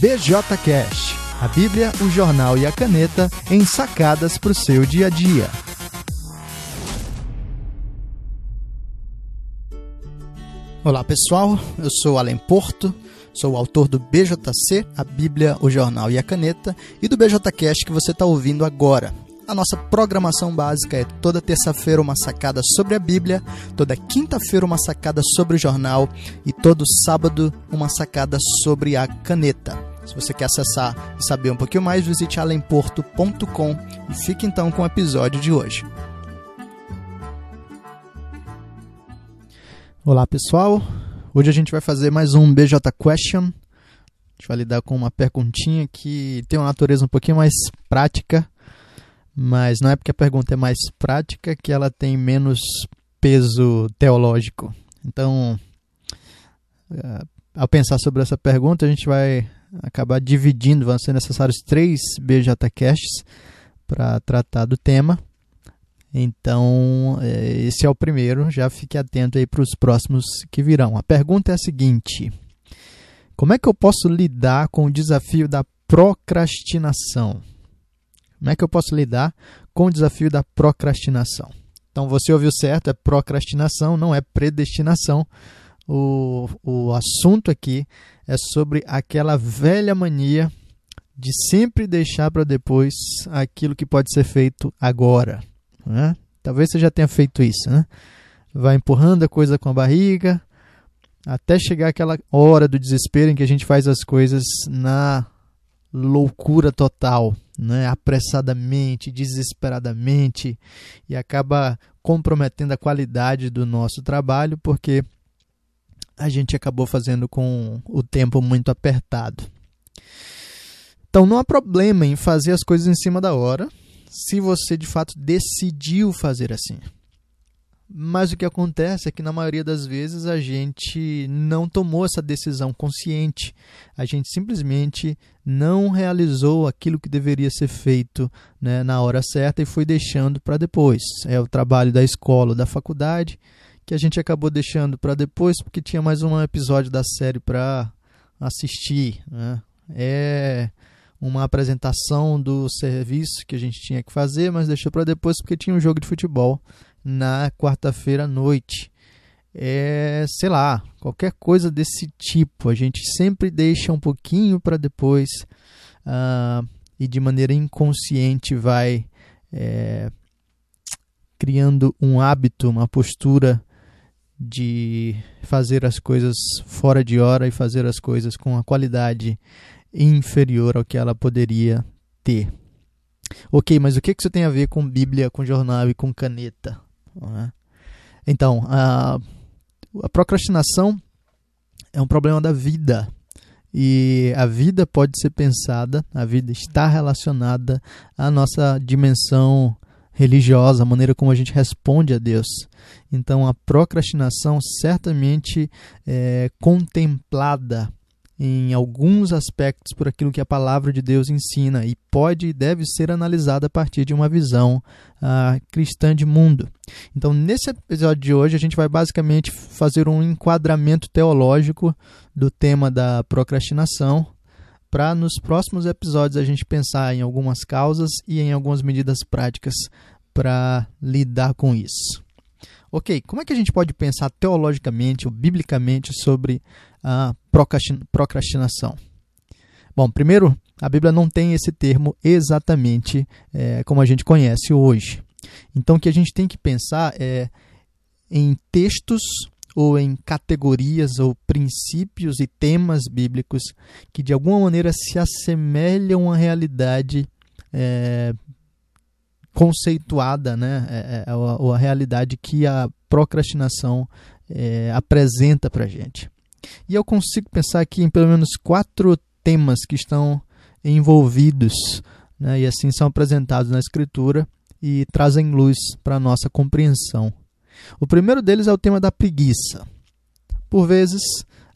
BJCast, a Bíblia, o jornal e a caneta em sacadas para o seu dia a dia. Olá pessoal, eu sou Alan Porto, sou o autor do BJC, a Bíblia, o jornal e a caneta, e do BJCast que você está ouvindo agora. A nossa programação básica é toda terça-feira uma sacada sobre a Bíblia, toda quinta-feira uma sacada sobre o jornal e todo sábado uma sacada sobre a caneta. Se você quer acessar e saber um pouquinho mais, visite alemporto.com e fique então com o episódio de hoje. Olá pessoal, hoje a gente vai fazer mais um BJ Question. A gente vai lidar com uma perguntinha que tem uma natureza um pouquinho mais prática mas não é porque a pergunta é mais prática que ela tem menos peso teológico. Então, eh, ao pensar sobre essa pergunta, a gente vai acabar dividindo, vão ser necessários três BJCasts para tratar do tema. Então, eh, esse é o primeiro, já fique atento aí para os próximos que virão. A pergunta é a seguinte: Como é que eu posso lidar com o desafio da procrastinação? Como é que eu posso lidar com o desafio da procrastinação? Então você ouviu certo, é procrastinação, não é predestinação. O, o assunto aqui é sobre aquela velha mania de sempre deixar para depois aquilo que pode ser feito agora. Né? Talvez você já tenha feito isso. Né? Vai empurrando a coisa com a barriga até chegar aquela hora do desespero em que a gente faz as coisas na loucura total, né? apressadamente, desesperadamente, e acaba comprometendo a qualidade do nosso trabalho porque a gente acabou fazendo com o tempo muito apertado. Então não há problema em fazer as coisas em cima da hora, se você de fato decidiu fazer assim. Mas o que acontece é que na maioria das vezes a gente não tomou essa decisão consciente. A gente simplesmente não realizou aquilo que deveria ser feito né, na hora certa e foi deixando para depois. É o trabalho da escola, da faculdade, que a gente acabou deixando para depois porque tinha mais um episódio da série para assistir. Né? É uma apresentação do serviço que a gente tinha que fazer, mas deixou para depois porque tinha um jogo de futebol na quarta-feira à noite. É, sei lá, qualquer coisa desse tipo. A gente sempre deixa um pouquinho para depois uh, e de maneira inconsciente vai é, criando um hábito, uma postura de fazer as coisas fora de hora e fazer as coisas com a qualidade inferior ao que ela poderia ter. Ok, mas o que isso tem a ver com Bíblia, com jornal e com caneta? Né? Então, a, a procrastinação é um problema da vida. E a vida pode ser pensada, a vida está relacionada à nossa dimensão religiosa, a maneira como a gente responde a Deus. Então, a procrastinação certamente é contemplada em alguns aspectos por aquilo que a palavra de Deus ensina e pode e deve ser analisada a partir de uma visão uh, cristã de mundo. Então, nesse episódio de hoje, a gente vai basicamente fazer um enquadramento teológico do tema da procrastinação, para nos próximos episódios a gente pensar em algumas causas e em algumas medidas práticas para lidar com isso. Ok, como é que a gente pode pensar teologicamente ou biblicamente sobre a procrastinação? Bom, primeiro, a Bíblia não tem esse termo exatamente é, como a gente conhece hoje. Então, o que a gente tem que pensar é em textos ou em categorias ou princípios e temas bíblicos que de alguma maneira se assemelham à realidade é, conceituada, né, é, é, é a, a, realidade que a procrastinação é, apresenta para a gente. E eu consigo pensar aqui em pelo menos quatro temas que estão envolvidos né, e assim são apresentados na Escritura e trazem luz para a nossa compreensão. O primeiro deles é o tema da preguiça. Por vezes,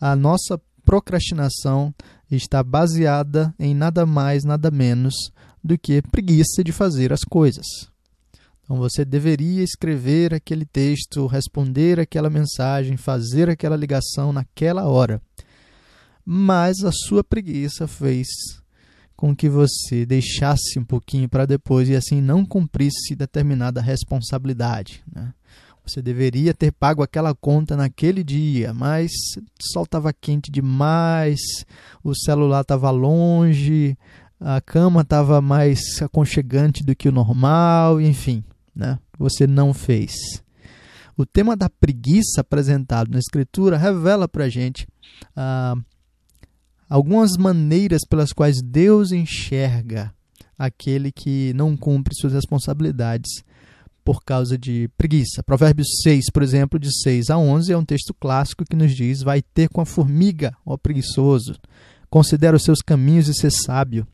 a nossa procrastinação está baseada em nada mais, nada menos do que preguiça de fazer as coisas. Então você deveria escrever aquele texto, responder aquela mensagem, fazer aquela ligação naquela hora. mas a sua preguiça fez com que você deixasse um pouquinho para depois e assim não cumprisse determinada responsabilidade. Né? Você deveria ter pago aquela conta naquele dia, mas o sol estava quente demais, o celular estava longe, a cama estava mais aconchegante do que o normal, enfim, né? Você não fez. O tema da preguiça apresentado na Escritura revela para a gente ah, algumas maneiras pelas quais Deus enxerga aquele que não cumpre suas responsabilidades por causa de preguiça. Provérbios 6, por exemplo, de 6 a 11, é um texto clássico que nos diz: Vai ter com a formiga, ó preguiçoso, considera os seus caminhos e ser sábio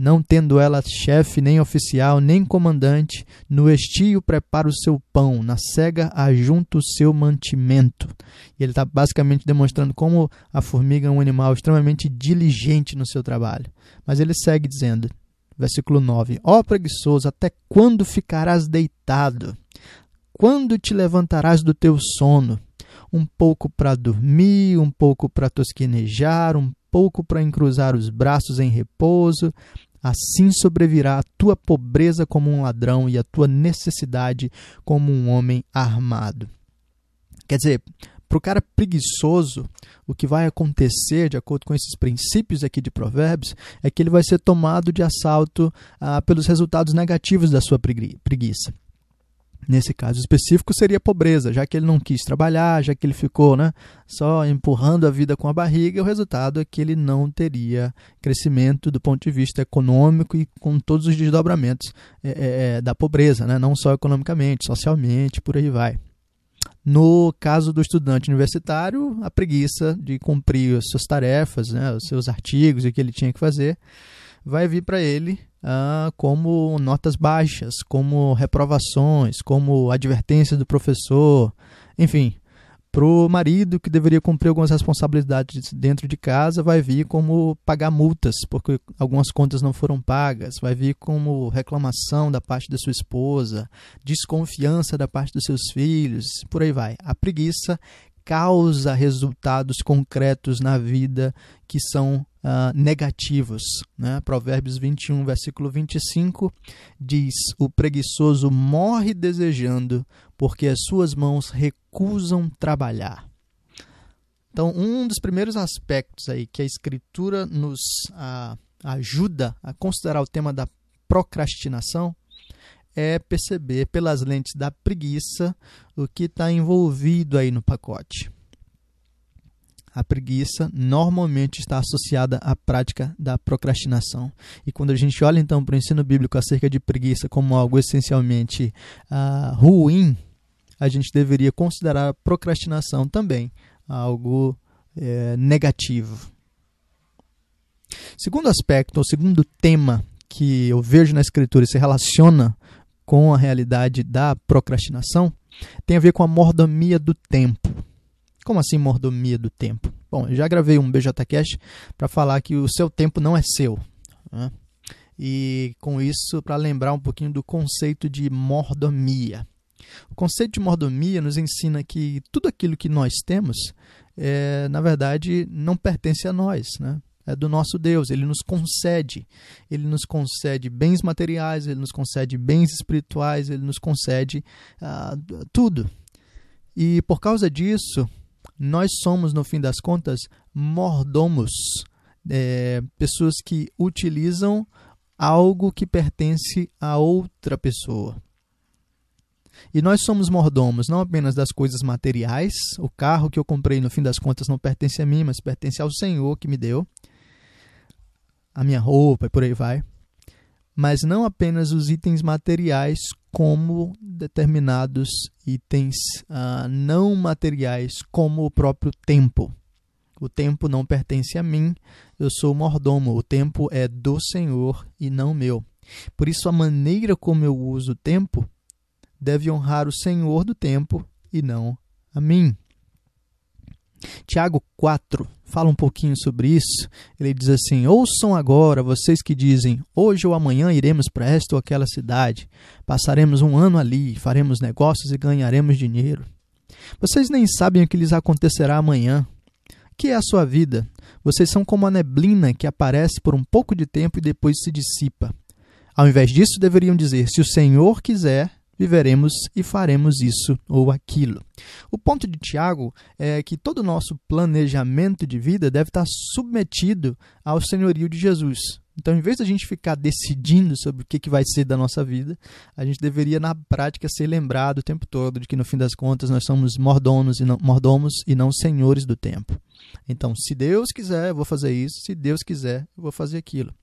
não tendo ela chefe, nem oficial, nem comandante, no estio prepara o seu pão, na cega ajunta o seu mantimento. E ele está basicamente demonstrando como a formiga é um animal extremamente diligente no seu trabalho. Mas ele segue dizendo, versículo 9: Ó oh, preguiçoso, até quando ficarás deitado? Quando te levantarás do teu sono? Um pouco para dormir, um pouco para tosquinejar, um pouco para encruzar os braços em repouso, Assim sobrevirá a tua pobreza como um ladrão e a tua necessidade como um homem armado. Quer dizer, para o cara preguiçoso, o que vai acontecer, de acordo com esses princípios aqui de Provérbios, é que ele vai ser tomado de assalto ah, pelos resultados negativos da sua preguiça. Nesse caso específico, seria pobreza, já que ele não quis trabalhar, já que ele ficou né, só empurrando a vida com a barriga, o resultado é que ele não teria crescimento do ponto de vista econômico e com todos os desdobramentos é, é, é, da pobreza, né, não só economicamente, socialmente, por aí vai. No caso do estudante universitário, a preguiça de cumprir as suas tarefas, né, os seus artigos e o que ele tinha que fazer, vai vir para ele ah, como notas baixas, como reprovações, como advertências do professor, enfim. Para o marido que deveria cumprir algumas responsabilidades dentro de casa, vai vir como pagar multas, porque algumas contas não foram pagas, vai vir como reclamação da parte da sua esposa, desconfiança da parte dos seus filhos, por aí vai. A preguiça causa resultados concretos na vida que são uh, negativos. Né? Provérbios 21, versículo 25 diz: O preguiçoso morre desejando, porque as suas mãos recusam trabalhar. Então, um dos primeiros aspectos aí que a Escritura nos uh, ajuda a considerar o tema da procrastinação é perceber pelas lentes da preguiça o que está envolvido aí no pacote. A preguiça normalmente está associada à prática da procrastinação. E quando a gente olha então para o ensino bíblico acerca de preguiça como algo essencialmente uh, ruim, a gente deveria considerar a procrastinação também algo é, negativo. Segundo aspecto, ou segundo tema que eu vejo na Escritura e se relaciona com a realidade da procrastinação, tem a ver com a mordomia do tempo. Como assim mordomia do tempo? Bom, eu já gravei um BJCast para falar que o seu tempo não é seu. Né? E com isso, para lembrar um pouquinho do conceito de mordomia. O conceito de mordomia nos ensina que tudo aquilo que nós temos, é, na verdade, não pertence a nós. Né? É do nosso Deus, ele nos concede. Ele nos concede bens materiais, ele nos concede bens espirituais, ele nos concede ah, tudo. E por causa disso, nós somos, no fim das contas, mordomos, é, pessoas que utilizam algo que pertence a outra pessoa. E nós somos mordomos não apenas das coisas materiais, o carro que eu comprei no fim das contas não pertence a mim, mas pertence ao Senhor que me deu, a minha roupa e por aí vai mas não apenas os itens materiais, como determinados itens uh, não materiais, como o próprio tempo. O tempo não pertence a mim, eu sou mordomo, o tempo é do Senhor e não meu. Por isso, a maneira como eu uso o tempo deve honrar o Senhor do tempo e não a mim. Tiago 4 fala um pouquinho sobre isso. Ele diz assim: Ouçam agora, vocês que dizem, hoje ou amanhã iremos para esta ou aquela cidade, passaremos um ano ali, faremos negócios e ganharemos dinheiro. Vocês nem sabem o que lhes acontecerá amanhã. que é a sua vida? Vocês são como a neblina que aparece por um pouco de tempo e depois se dissipa. Ao invés disso, deveriam dizer: Se o Senhor quiser, viveremos e faremos isso ou aquilo. O ponto de Tiago é que todo o nosso planejamento de vida deve estar submetido ao senhorio de Jesus. Então, em vez de a gente ficar decidindo sobre o que, que vai ser da nossa vida, a gente deveria, na prática, ser lembrado o tempo todo de que, no fim das contas, nós somos mordomos e não, mordomos e não senhores do tempo. Então, se Deus quiser, eu vou fazer isso, se Deus quiser, eu vou fazer aquilo.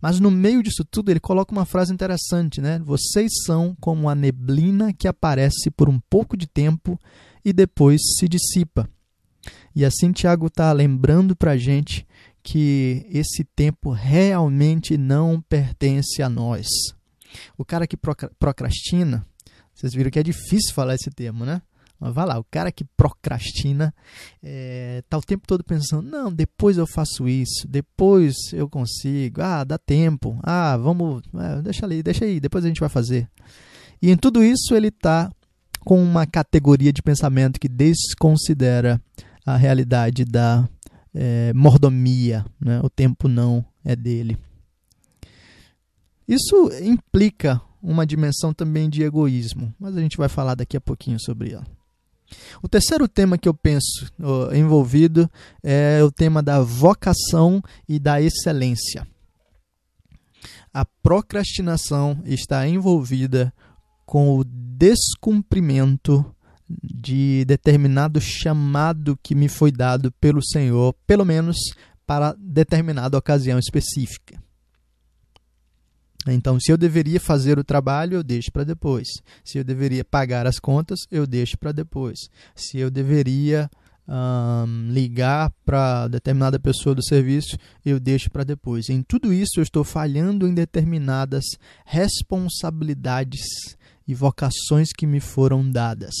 Mas no meio disso tudo, ele coloca uma frase interessante, né? Vocês são como a neblina que aparece por um pouco de tempo e depois se dissipa. E assim Tiago está lembrando para a gente que esse tempo realmente não pertence a nós. O cara que procrastina, vocês viram que é difícil falar esse termo, né? Vai lá, o cara que procrastina é, tá o tempo todo pensando, não, depois eu faço isso, depois eu consigo, ah, dá tempo, ah, vamos, é, deixa ali, deixa aí, depois a gente vai fazer. E em tudo isso ele está com uma categoria de pensamento que desconsidera a realidade da é, mordomia, né? o tempo não é dele. Isso implica uma dimensão também de egoísmo, mas a gente vai falar daqui a pouquinho sobre ela. O terceiro tema que eu penso envolvido é o tema da vocação e da excelência. A procrastinação está envolvida com o descumprimento de determinado chamado que me foi dado pelo Senhor, pelo menos para determinada ocasião específica. Então, se eu deveria fazer o trabalho, eu deixo para depois. Se eu deveria pagar as contas, eu deixo para depois. Se eu deveria ligar para determinada pessoa do serviço, eu deixo para depois. Em tudo isso, eu estou falhando em determinadas responsabilidades e vocações que me foram dadas.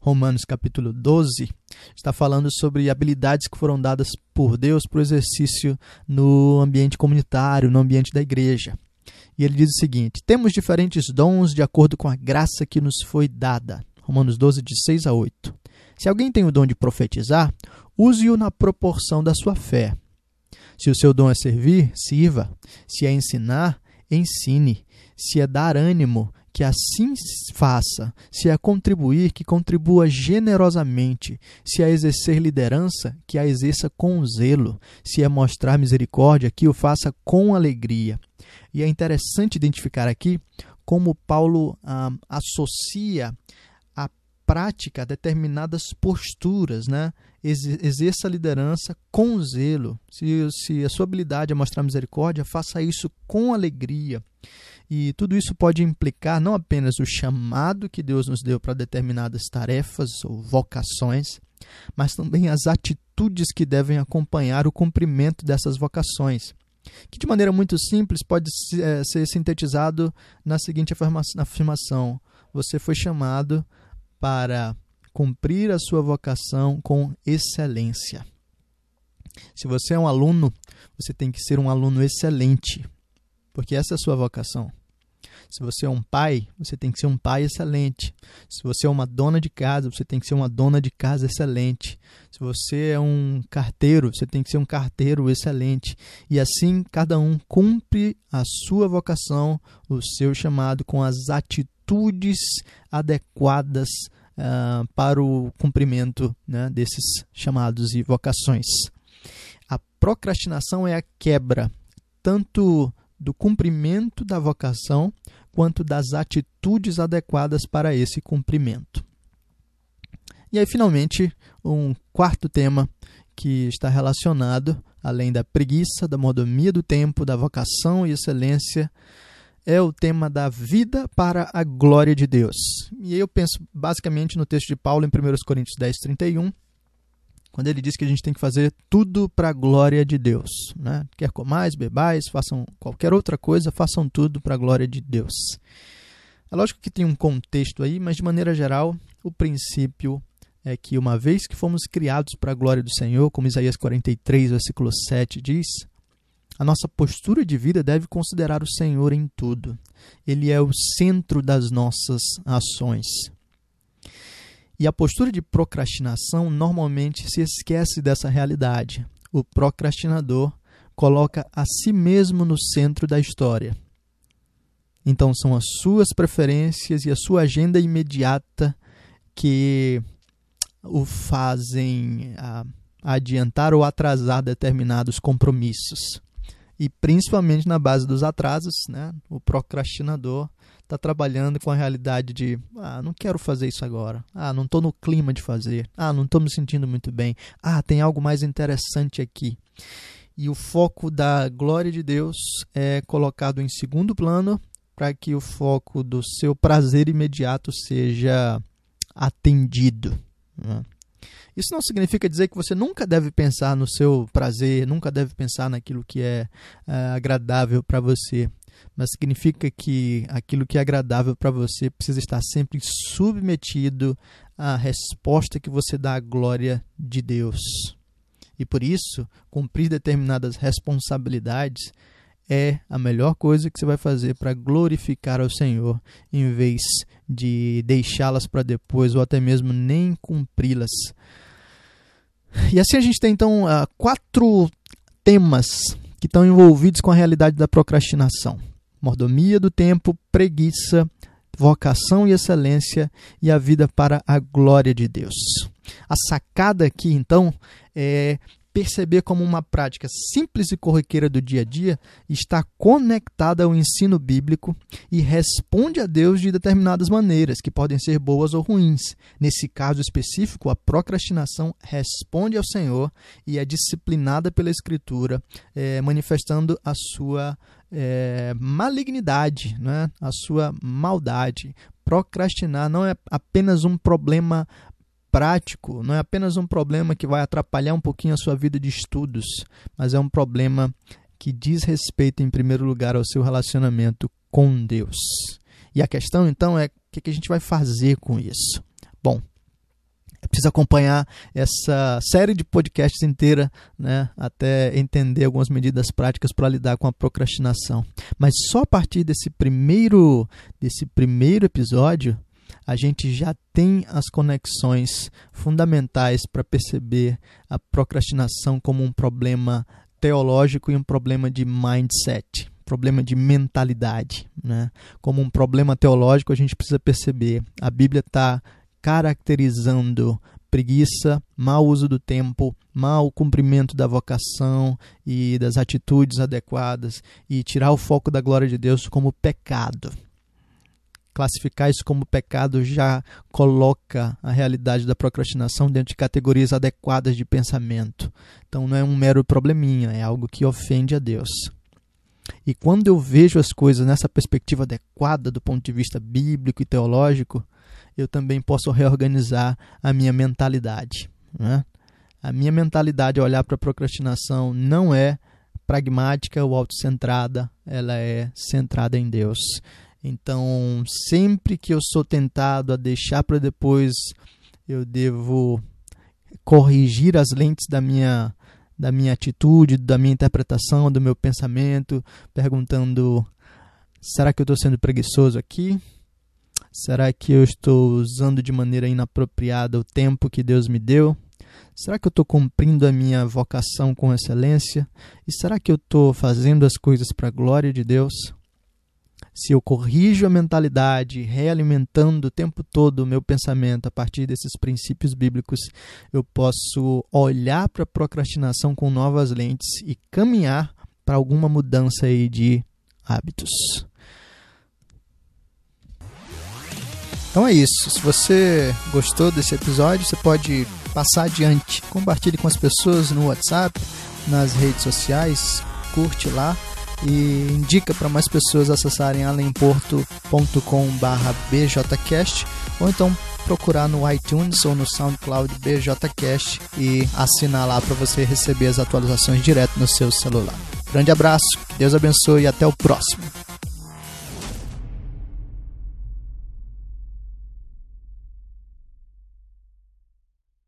Romanos capítulo 12 está falando sobre habilidades que foram dadas por Deus para o exercício no ambiente comunitário, no ambiente da igreja. E ele diz o seguinte: Temos diferentes dons de acordo com a graça que nos foi dada. Romanos 12, de 6 a 8. Se alguém tem o dom de profetizar, use-o na proporção da sua fé. Se o seu dom é servir, sirva. Se é ensinar, ensine. Se é dar ânimo, que assim faça. Se é contribuir, que contribua generosamente. Se é exercer liderança, que a exerça com zelo. Se é mostrar misericórdia, que o faça com alegria. E é interessante identificar aqui como Paulo ah, associa a prática a determinadas posturas, né? exerça a liderança com zelo. Se, se a sua habilidade é mostrar misericórdia, faça isso com alegria. E tudo isso pode implicar não apenas o chamado que Deus nos deu para determinadas tarefas ou vocações, mas também as atitudes que devem acompanhar o cumprimento dessas vocações que de maneira muito simples pode é, ser sintetizado na seguinte afirmação: você foi chamado para cumprir a sua vocação com excelência. Se você é um aluno, você tem que ser um aluno excelente, porque essa é a sua vocação. Se você é um pai, você tem que ser um pai excelente. Se você é uma dona de casa, você tem que ser uma dona de casa excelente. Se você é um carteiro, você tem que ser um carteiro excelente. E assim, cada um cumpre a sua vocação, o seu chamado, com as atitudes adequadas uh, para o cumprimento né, desses chamados e vocações. A procrastinação é a quebra tanto do cumprimento da vocação quanto das atitudes adequadas para esse cumprimento. E aí, finalmente, um quarto tema que está relacionado, além da preguiça, da modomia do tempo, da vocação e excelência, é o tema da vida para a glória de Deus. E aí eu penso basicamente no texto de Paulo em 1 Coríntios 10, 31, quando ele diz que a gente tem que fazer tudo para a glória de Deus. Né? Quer comais, bebais, façam qualquer outra coisa, façam tudo para a glória de Deus. É lógico que tem um contexto aí, mas de maneira geral, o princípio é que uma vez que fomos criados para a glória do Senhor, como Isaías 43, versículo 7 diz, a nossa postura de vida deve considerar o Senhor em tudo. Ele é o centro das nossas ações. E a postura de procrastinação normalmente se esquece dessa realidade. O procrastinador coloca a si mesmo no centro da história. Então são as suas preferências e a sua agenda imediata que o fazem ah, adiantar ou atrasar determinados compromissos. E principalmente na base dos atrasos, né, o procrastinador está trabalhando com a realidade de ah, não quero fazer isso agora. Ah, não estou no clima de fazer. Ah, não estou me sentindo muito bem. Ah, tem algo mais interessante aqui. E o foco da glória de Deus é colocado em segundo plano para que o foco do seu prazer imediato seja atendido. Né? Isso não significa dizer que você nunca deve pensar no seu prazer, nunca deve pensar naquilo que é, é agradável para você, mas significa que aquilo que é agradável para você precisa estar sempre submetido à resposta que você dá à glória de Deus. E por isso, cumprir determinadas responsabilidades é a melhor coisa que você vai fazer para glorificar ao Senhor, em vez de deixá-las para depois ou até mesmo nem cumpri-las. E assim a gente tem então uh, quatro temas que estão envolvidos com a realidade da procrastinação: mordomia do tempo, preguiça, vocação e excelência e a vida para a glória de Deus. A sacada aqui então é perceber como uma prática simples e corriqueira do dia a dia está conectada ao ensino bíblico e responde a Deus de determinadas maneiras, que podem ser boas ou ruins. Nesse caso específico, a procrastinação responde ao Senhor e é disciplinada pela Escritura, é, manifestando a sua é, malignidade, né? a sua maldade. Procrastinar não é apenas um problema prático, não é apenas um problema que vai atrapalhar um pouquinho a sua vida de estudos, mas é um problema que diz respeito, em primeiro lugar, ao seu relacionamento com Deus. E a questão, então, é o que a gente vai fazer com isso? Bom, é preciso acompanhar essa série de podcasts inteira, né, até entender algumas medidas práticas para lidar com a procrastinação. Mas só a partir desse primeiro, desse primeiro episódio a gente já tem as conexões fundamentais para perceber a procrastinação como um problema teológico e um problema de mindset, problema de mentalidade. Né? Como um problema teológico, a gente precisa perceber a Bíblia está caracterizando preguiça, mau uso do tempo, mau cumprimento da vocação e das atitudes adequadas e tirar o foco da glória de Deus como pecado classificar isso como pecado já coloca a realidade da procrastinação dentro de categorias adequadas de pensamento. Então não é um mero probleminha, é algo que ofende a Deus. E quando eu vejo as coisas nessa perspectiva adequada do ponto de vista bíblico e teológico, eu também posso reorganizar a minha mentalidade. Né? A minha mentalidade olhar para a procrastinação não é pragmática ou autocentrada, ela é centrada em Deus. Então, sempre que eu sou tentado a deixar para depois, eu devo corrigir as lentes da minha da minha atitude, da minha interpretação, do meu pensamento, perguntando: será que eu estou sendo preguiçoso aqui? Será que eu estou usando de maneira inapropriada o tempo que Deus me deu? Será que eu estou cumprindo a minha vocação com excelência? E será que eu estou fazendo as coisas para a glória de Deus? Se eu corrijo a mentalidade, realimentando o tempo todo o meu pensamento a partir desses princípios bíblicos, eu posso olhar para a procrastinação com novas lentes e caminhar para alguma mudança aí de hábitos. Então é isso. Se você gostou desse episódio, você pode passar adiante. Compartilhe com as pessoas no WhatsApp, nas redes sociais, curte lá e indica para mais pessoas acessarem alemporto.com/bjcast ou então procurar no iTunes ou no SoundCloud BJCast e assinar lá para você receber as atualizações direto no seu celular. Grande abraço, Deus abençoe e até o próximo.